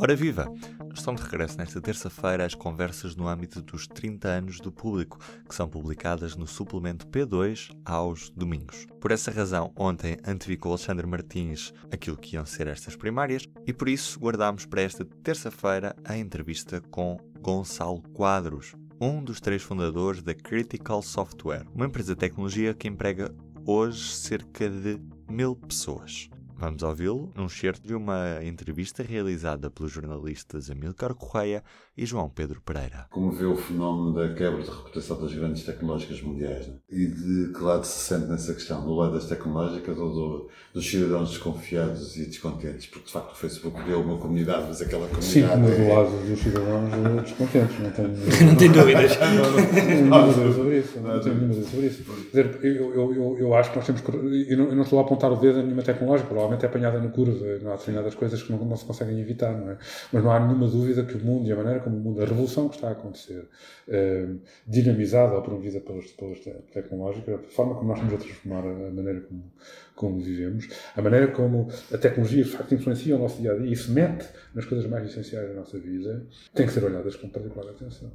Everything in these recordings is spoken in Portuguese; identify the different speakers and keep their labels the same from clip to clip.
Speaker 1: Ora viva! Estão de regresso nesta terça-feira as conversas no âmbito dos 30 anos do público, que são publicadas no suplemento P2 aos domingos. Por essa razão, ontem antevicou Alexandre Martins aquilo que iam ser estas primárias e por isso guardámos para esta terça-feira a entrevista com Gonçalo Quadros, um dos três fundadores da Critical Software, uma empresa de tecnologia que emprega hoje cerca de mil pessoas. Vamos ouvi-lo num certo de uma entrevista realizada pelos jornalistas Amilcar Correia e João Pedro Pereira.
Speaker 2: Como vê o fenómeno da quebra de reputação das grandes tecnológicas mundiais né? e de que lado se sente nessa questão? Do lado das tecnológicas ou do, dos cidadãos desconfiados e descontentes? Porque de facto o Facebook deu uma comunidade, mas aquela comunidade.
Speaker 3: Sim, mas do lado dos cidadãos descontentes, não tenho,
Speaker 4: não tenho dúvidas.
Speaker 3: não tenho dúvidas sobre isso. Não tenho dúvidas sobre isso. Quer dizer, eu, eu, eu, eu acho que nós temos que. Eu não, eu não estou a apontar o dedo a nenhuma tecnológica, provavelmente é apanhada no curva, não há determinadas coisas que não, não, se conseguem evitar, não é? Mas não há nenhuma dúvida que o mundo e a maneira como o mundo, a revolução que está a acontecer, eh, dinamizada ou promovida pelas, pelas tecnológicas, a forma como nós estamos a transformar a maneira como, como vivemos, a maneira como a tecnologia de facto influencia o nosso dia a dia e se mete nas coisas mais essenciais da nossa vida, tem que ser olhadas com particular atenção.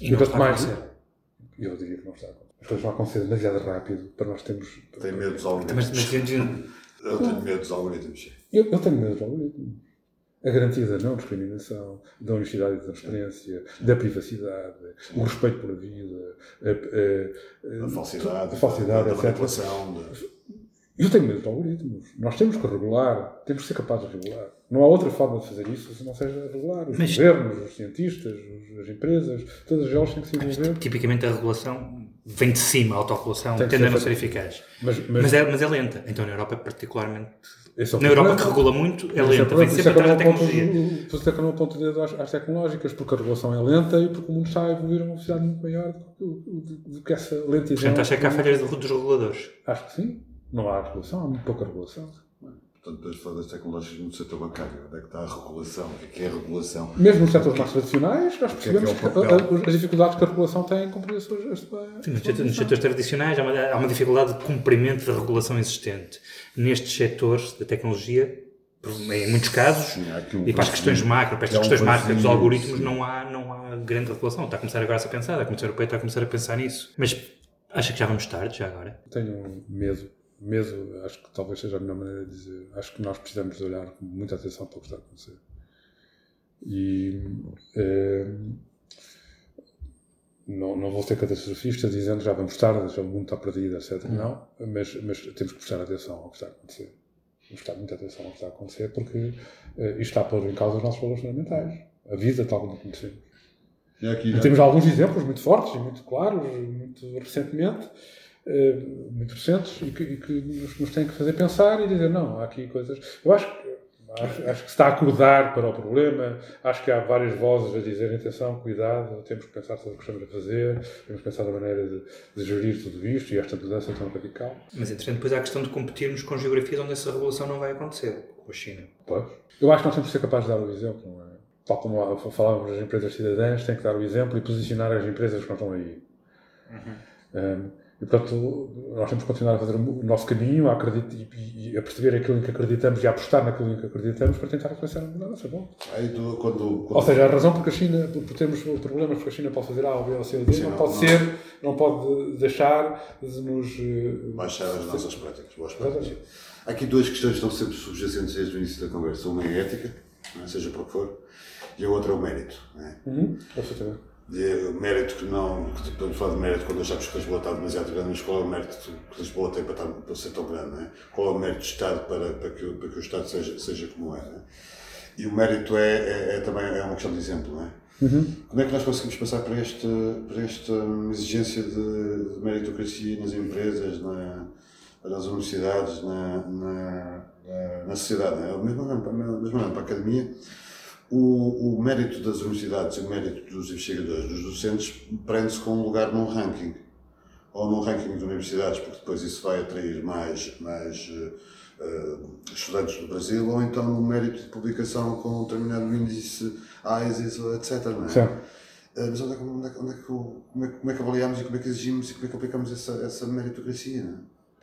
Speaker 4: E não está mais,
Speaker 3: eu diria que não está a acontecer. As coisas vão acontecer demasiado rápido para nós termos.
Speaker 2: Tem medo dos algoritmos.
Speaker 4: Mas, mas,
Speaker 2: eu tenho medo dos algoritmos.
Speaker 3: Eu, eu tenho medo dos algoritmos. A garantia da não discriminação, da honestidade e da transparência, da privacidade, o respeito pela vida, a, a,
Speaker 2: a, a falsidade,
Speaker 3: a falsidade
Speaker 2: da
Speaker 3: etc.
Speaker 2: manipulação.
Speaker 3: Eu tenho medo dos algoritmos. Nós temos que regular, temos que ser capazes de regular. Não há outra forma de fazer isso se não seja regular. Os
Speaker 4: Mas-
Speaker 3: governos, os cientistas, os- as empresas, todas elas têm que se envolver.
Speaker 4: Tipicamente a regulação vem de cima, a
Speaker 3: que
Speaker 4: tende a não ser eficaz.
Speaker 3: Mas, mas,
Speaker 4: Mas é, mas é lenta. Então na Europa, particularmente.
Speaker 3: é
Speaker 4: Na Europa que regula muito, é
Speaker 3: é
Speaker 4: lenta. Vem sempre
Speaker 3: é eu
Speaker 4: atrás da tecnologia.
Speaker 3: Por isso é que eu não aponto dedo às, às tecnológicas, porque a regulação é lenta e porque o mundo está a evoluir a uma velocidade muito maior do que, essa lentidão.
Speaker 4: Portanto, acha que há falhas do- dos reguladores.
Speaker 3: Acho que sim. Não há regulação, há muito pouca regulação.
Speaker 2: Portanto, das tecnológicas no setor bancário. Onde é que está a regulação? O que é que é a regulação?
Speaker 3: Mesmo nos setores mais tradicionais, nós
Speaker 2: O que é que é
Speaker 3: percebemos a- a- as dificuldades que a regulação tem em cumprir a sua. A sua
Speaker 4: Sim, nos setores, nos setores tradicionais há uma, há uma dificuldade de cumprimento da regulação existente. Nestes setores da tecnologia, em muitos casos,
Speaker 2: Sim, um
Speaker 4: e para as questões macro, para estas
Speaker 2: É um
Speaker 4: questões macro dos algoritmos, não há, não há grande regulação. Está a começar agora a ser pensada, a Comissão Europeia está a começar a pensar nisso. Mas acha que já vamos tarde, já agora?
Speaker 3: Tenho medo. Medo, acho que talvez seja a melhor maneira de dizer. Acho que nós precisamos de olhar com muita atenção para o que está a acontecer. E. eh, não, não vou ser catastrofista dizendo já vamos tarde, já o mundo está perdido, etc. Não, mas, mas temos que prestar atenção ao que está a acontecer. Temos que prestar muita atenção ao que está a acontecer porque eh, isto está a pôr em causa os nossos valores fundamentais. A vida tal como a conhecemos.
Speaker 2: E aqui,
Speaker 3: E temos alguns exemplos muito fortes e muito claros, muito recentemente, eh, muito recentes, e que, e que nos, nos têm que fazer pensar e dizer: não, há aqui coisas. Eu acho que. Acho, acho que se está a acordar para o problema, acho que há várias vozes a dizer atenção, cuidado, temos que pensar sobre o que estamos a fazer, temos que pensar na maneira de, de gerir tudo isto e esta mudança tão radical.
Speaker 4: Mas, entretanto, depois há a questão de competirmos com geografias onde essa regulação não vai acontecer, com a China.
Speaker 3: Pois. Eu acho que nós temos que ser capazes de dar o exemplo, não é? Tal como falávamos das empresas cidadãs, tem que dar o exemplo e posicionar as empresas que não estão aí. Um, e, portanto, nós temos que continuar a fazer o nosso caminho, a, e, e- a perceber aquilo em que acreditamos e a apostar naquilo em que acreditamos para tentar influenciar a. Bom.
Speaker 2: aí tu, quando, quando
Speaker 3: Ou seja, a razão porque a China, por por termos problemas porque a China pode fazer A ou B ou C ou D, não,
Speaker 2: não-
Speaker 3: pode
Speaker 2: não-
Speaker 3: ser, não pode deixar de nos. eh,
Speaker 2: baixar as nossas práticas, boas práticas. Há aqui duas questões que estão sempre subjacentes desde o início da conversa. Uma é a ética, é? seja para o que for, e a outra é o mérito. Não é?
Speaker 3: Uhum,
Speaker 2: E é o mérito que não. que Podemos falar de mérito quando achamos que Lisboa está demasiado grande, mas qual é o mérito que Lisboa tem para, estar, para ser tão grande? Não é? Qual é o mérito do Estado para, para, que, para que o Estado seja, seja como é? Não é? E o mérito é, é, é também é uma questão de exemplo, não é? Como é que nós conseguimos passar para, este, para esta exigência de, de meritocracia nas empresas, na, nas universidades, na, na, na- sociedade? Não é? Mesmo mesmo olhando para a academia, o, o mérito das universidades e o mérito dos investigadores, dos docentes, prende-se com um lugar num ranking. Ou num ranking de universidades, porque depois isso vai atrair mais, mais eh, estudantes do Brasil, ou então no mérito de publicação com um determinado índice ISIS, etc. Não é?
Speaker 3: Certo.
Speaker 2: Eh, Mas onde é, que, onde, é, que- onde é que, o- como, é, que- como é que avaliamos e como é que exigimos e como é que aplicamos essa, essa meritocracia? Não é?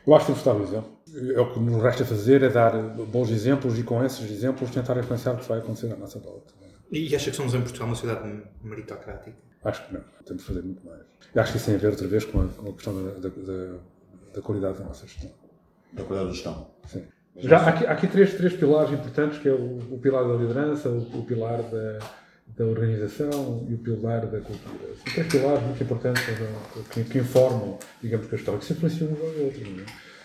Speaker 3: Eu acho que temos de dar o exemplo. É o que nos resta fazer é dar bons exemplos e com esses exemplos tentar influenciar o que vai acontecer à nossa volta.
Speaker 4: E acha que somos em Portugal uma sociedade meritocrática?
Speaker 3: Acho que não. Temos de fazer muito mais. E acho que isso tem a ver outra vez com a, com a questão da, da, da, da, qualidade da nossa gestão.
Speaker 2: Da qualidade da gestão.
Speaker 3: Sim. Já há aqui, há aqui três, três pilares importantes, que é o, o pilar da liderança, o, o pilar da, da organização e o pilar da cultura. São três pilares muito importantes que, que informam, digamos, que a gestão, que se influenciam uns aos outros.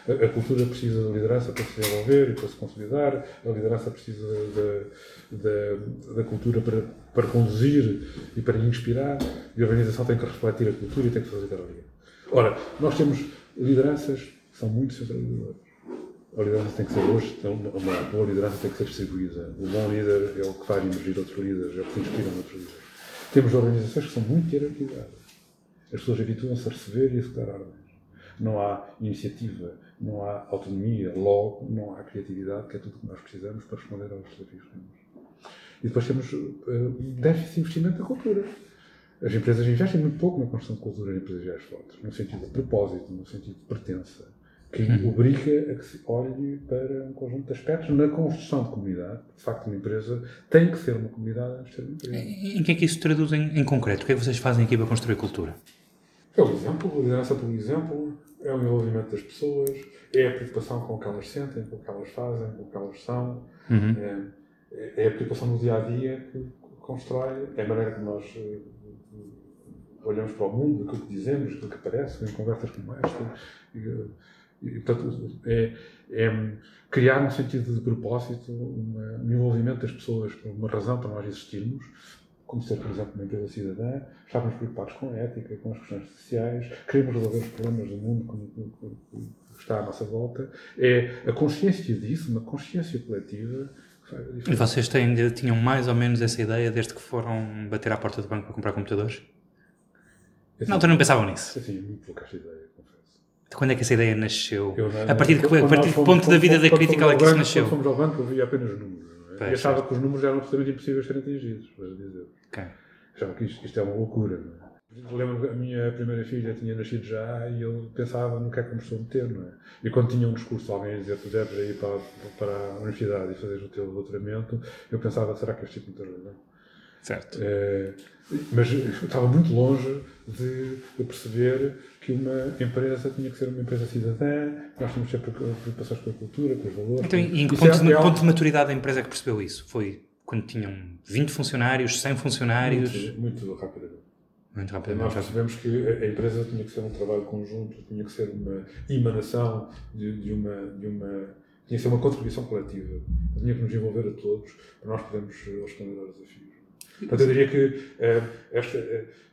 Speaker 3: É? A cultura precisa de liderança para se desenvolver e para se consolidar, a liderança precisa da cultura para, para conduzir e para inspirar, e a organização tem que refletir a cultura e tem que facilitar a. Ora, nós temos lideranças que são muito centralizadoras. A liderança tem que ser hoje, então, uma boa liderança tem que ser distribuída. O bom líder é o que vai emergir outros líderes, é o que inspira outros líderes. Temos organizações que são muito hierarquizadas. As pessoas habituam-se a receber e executar ordens. Não há iniciativa, não há autonomia, logo não há criatividade, que é tudo que nós precisamos para responder aos desafios que temos. E depois temos uh, déficit de investimento na cultura. As empresas investem muito pouco na construção de cultura em empresas fortes, no sentido de propósito, no sentido de pertença, que uhum. obriga a que se olhe para um conjunto de aspectos na construção de comunidade. De facto, uma empresa tem que ser uma comunidade antes de ser uma empresa.
Speaker 4: Em que é que isso se traduz em, em concreto? O que é que vocês fazem aqui para construir cultura?
Speaker 3: É o exemplo, a liderança pelo exemplo, é o envolvimento das pessoas, é a preocupação com o que elas sentem, com o que elas fazem, com o que elas são, uhum. é, é, a preocupação no dia a dia que constrói, é a maneira que nós uh, olhamos para o mundo, aquilo que dizemos, aquilo que aparece em conversas como esta. E, e, portanto, é, é, criar um sentido de propósito, uma, um envolvimento das pessoas por uma razão para nós existirmos, como ser, por exemplo, uma empresa cidadã, estávamos preocupados com a ética, com as questões sociais, queremos resolver os problemas do mundo que está à nossa volta. É a consciência disso, uma consciência coletiva.
Speaker 4: E vocês têm, tinham mais ou menos essa ideia desde que foram bater à porta do banco para comprar computadores? Assim, não, tu não pensavam nisso?
Speaker 3: Sim, muito pouca ideia, confesso.
Speaker 4: Quando é que essa ideia nasceu? Não, a partir de, a partir de que ponto da vida da crítica é que isso nasceu?
Speaker 3: Quando fomos ao banco, eu via apenas números. É? e achava que os números eram absolutamente impossíveis de serem atingidos, para dizer. Okay. Achava que isto, isto é uma loucura. É? Lembro que a minha primeira filha tinha nascido já e eu pensava no que é que começou a meter, não é? E quando tinha um discurso alguém a dizer tu deves ir para, para a universidade e fazer o teu doutoramento, eu pensava, será que este tipo de razão?
Speaker 4: Certo.
Speaker 3: É, mas eu estava muito longe de, de, perceber que uma empresa tinha que ser uma empresa cidadã, nós tínhamos que ter preocupações com a cultura, com os valores.
Speaker 4: Então, e em que ponto, é, de, ponto de maturidade da empresa que percebeu isso? Foi quando tinham 20 funcionários, 100 funcionários?
Speaker 3: Muito, muito rapidamente.
Speaker 4: Muito rapidamente.
Speaker 3: Nós percebemos que a empresa tinha que ser um trabalho conjunto, tinha que ser uma emanação de, de uma, de uma. tinha que ser uma contribuição coletiva. Tinha que nos envolver a todos para nós podermos responder aos desafios. Portanto, eu diria que uh, esta. Uh,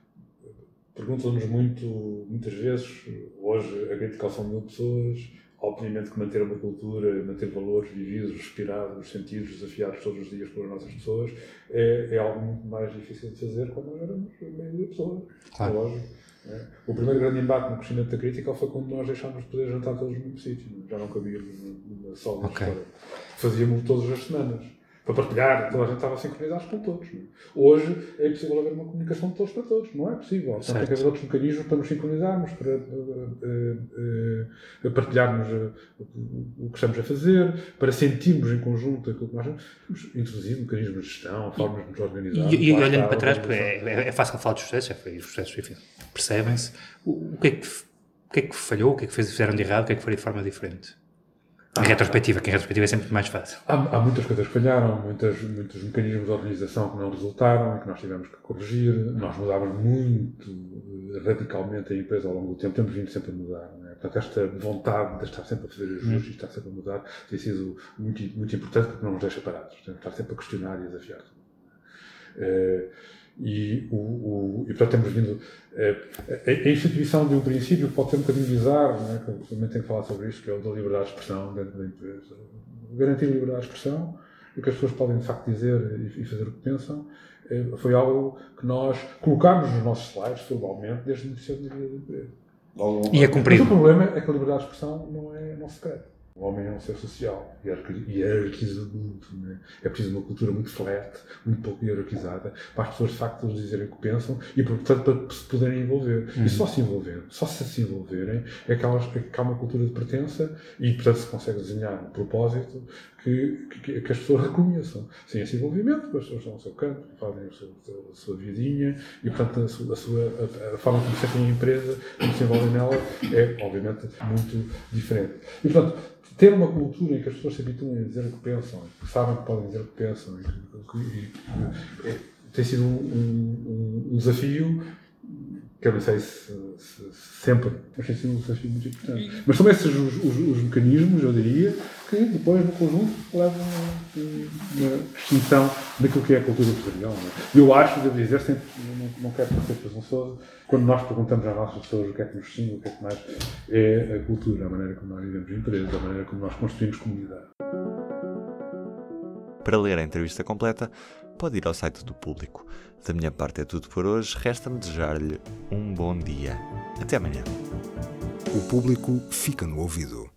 Speaker 3: Perguntam-nos muito, muitas vezes, hoje a calção de mil pessoas, obviamente que manter uma cultura, manter valores vividos, respirados, sentidos, desafiados todos os dias pelas nossas pessoas, é, é algo muito mais difícil de fazer quando nós éramos meio de pessoas. Claro. Lógico. É. O primeiro grande embate no crescimento da crítica foi quando nós deixámos de poder jantar todos no mesmo sítio. Já não cabíamos na sala okay. Fazíamos todas as semanas para partilhar, toda a gente estava sincronizado com todos. É? Hoje é impossível haver uma comunicação de todos para todos, não é possível. Portanto, tem que haver outros mecanismos para nos sincronizarmos, para uh, uh, partilharmos o que estamos a fazer, para sentirmos em conjunto aquilo que nós temos introduzido, mecanismos de gestão, formas de nos organizar.
Speaker 4: E, e olhando para trás, é, é, é, fácil falar dos processos, já foi, os processos percebem-se. O, o, que é que, o que é que falhou, o que é que fizeram de errado, o que é que faria de forma diferente? Em retrospectiva, que em retrospectiva é sempre mais fácil.
Speaker 3: Há, há, muitas coisas que falharam, muitas, muitos mecanismos de organização que não resultaram, que nós tivemos que corrigir. Nós mudávamos muito eh, radicalmente a empresa ao longo do tempo, temos vindo sempre a mudar. É? Portanto, esta vontade de estar sempre a fazer ajustes e estar sempre a mudar tem sido muito, muito importante porque não nos deixa parados. Temos estar sempre a questionar e a desafiar. É, e, o, o, e portanto temos vindo. É, a, instituição de um princípio pode ser um bocadinho bizarro, é? eu também tenho que falar sobre isto, que é o da liberdade de expressão dentro da empresa. Garantir a liberdade de expressão e que as pessoas podem de facto dizer e, fazer o que pensam é, foi algo que nós colocámos nos nossos slides, formalmente, desde o início da empresa.
Speaker 4: E é cumprido.
Speaker 3: Mas o problema é que a liberdade de expressão não é não secreta. O homem é um ser social e hierarquiza muito. Né? É preciso uma cultura muito flat, muito pouco hierarquizada, para as pessoas de facto dizerem o que pensam e, portanto, para se poderem envolver. Uhum. E só se envolver, só se se envolverem, é que há, é que há uma cultura de pertença e, portanto, se consegue desenhar um propósito que, que, que, as pessoas reconheçam. Sem esse envolvimento, as pessoas estão ao seu canto, fazem a sua, a sua vidinha e, portanto, a, sua, a, sua, a, a forma como sentem a empresa, como se envolvem nela, é, obviamente, muito diferente. E, portanto, ter uma cultura em que as pessoas se habituem a dizer o que pensam, que sabem que podem dizer o que pensam, e, e, e, tem sido um, um, um, desafio que eu não sei se, se, se sempre, mas tem sido um desafio muito importante. Mas são esses os, os, os, mecanismos, eu diria, que depois, no conjunto, levam a uma distinção daquilo que é a cultura empresarial. É? Eu acho, devo dizer, sempre, não, não quero ser presunçoso, quando nós perguntamos às nossas pessoas o que é que nos distingue, o que é que mais é a cultura, a maneira como nós vivemos empresa, a maneira como nós construímos comunidade.
Speaker 1: Para ler a entrevista completa, pode ir ao site do público. Da minha parte é tudo por hoje, resta-me desejar-lhe um bom dia. Até amanhã.
Speaker 5: O público fica no ouvido.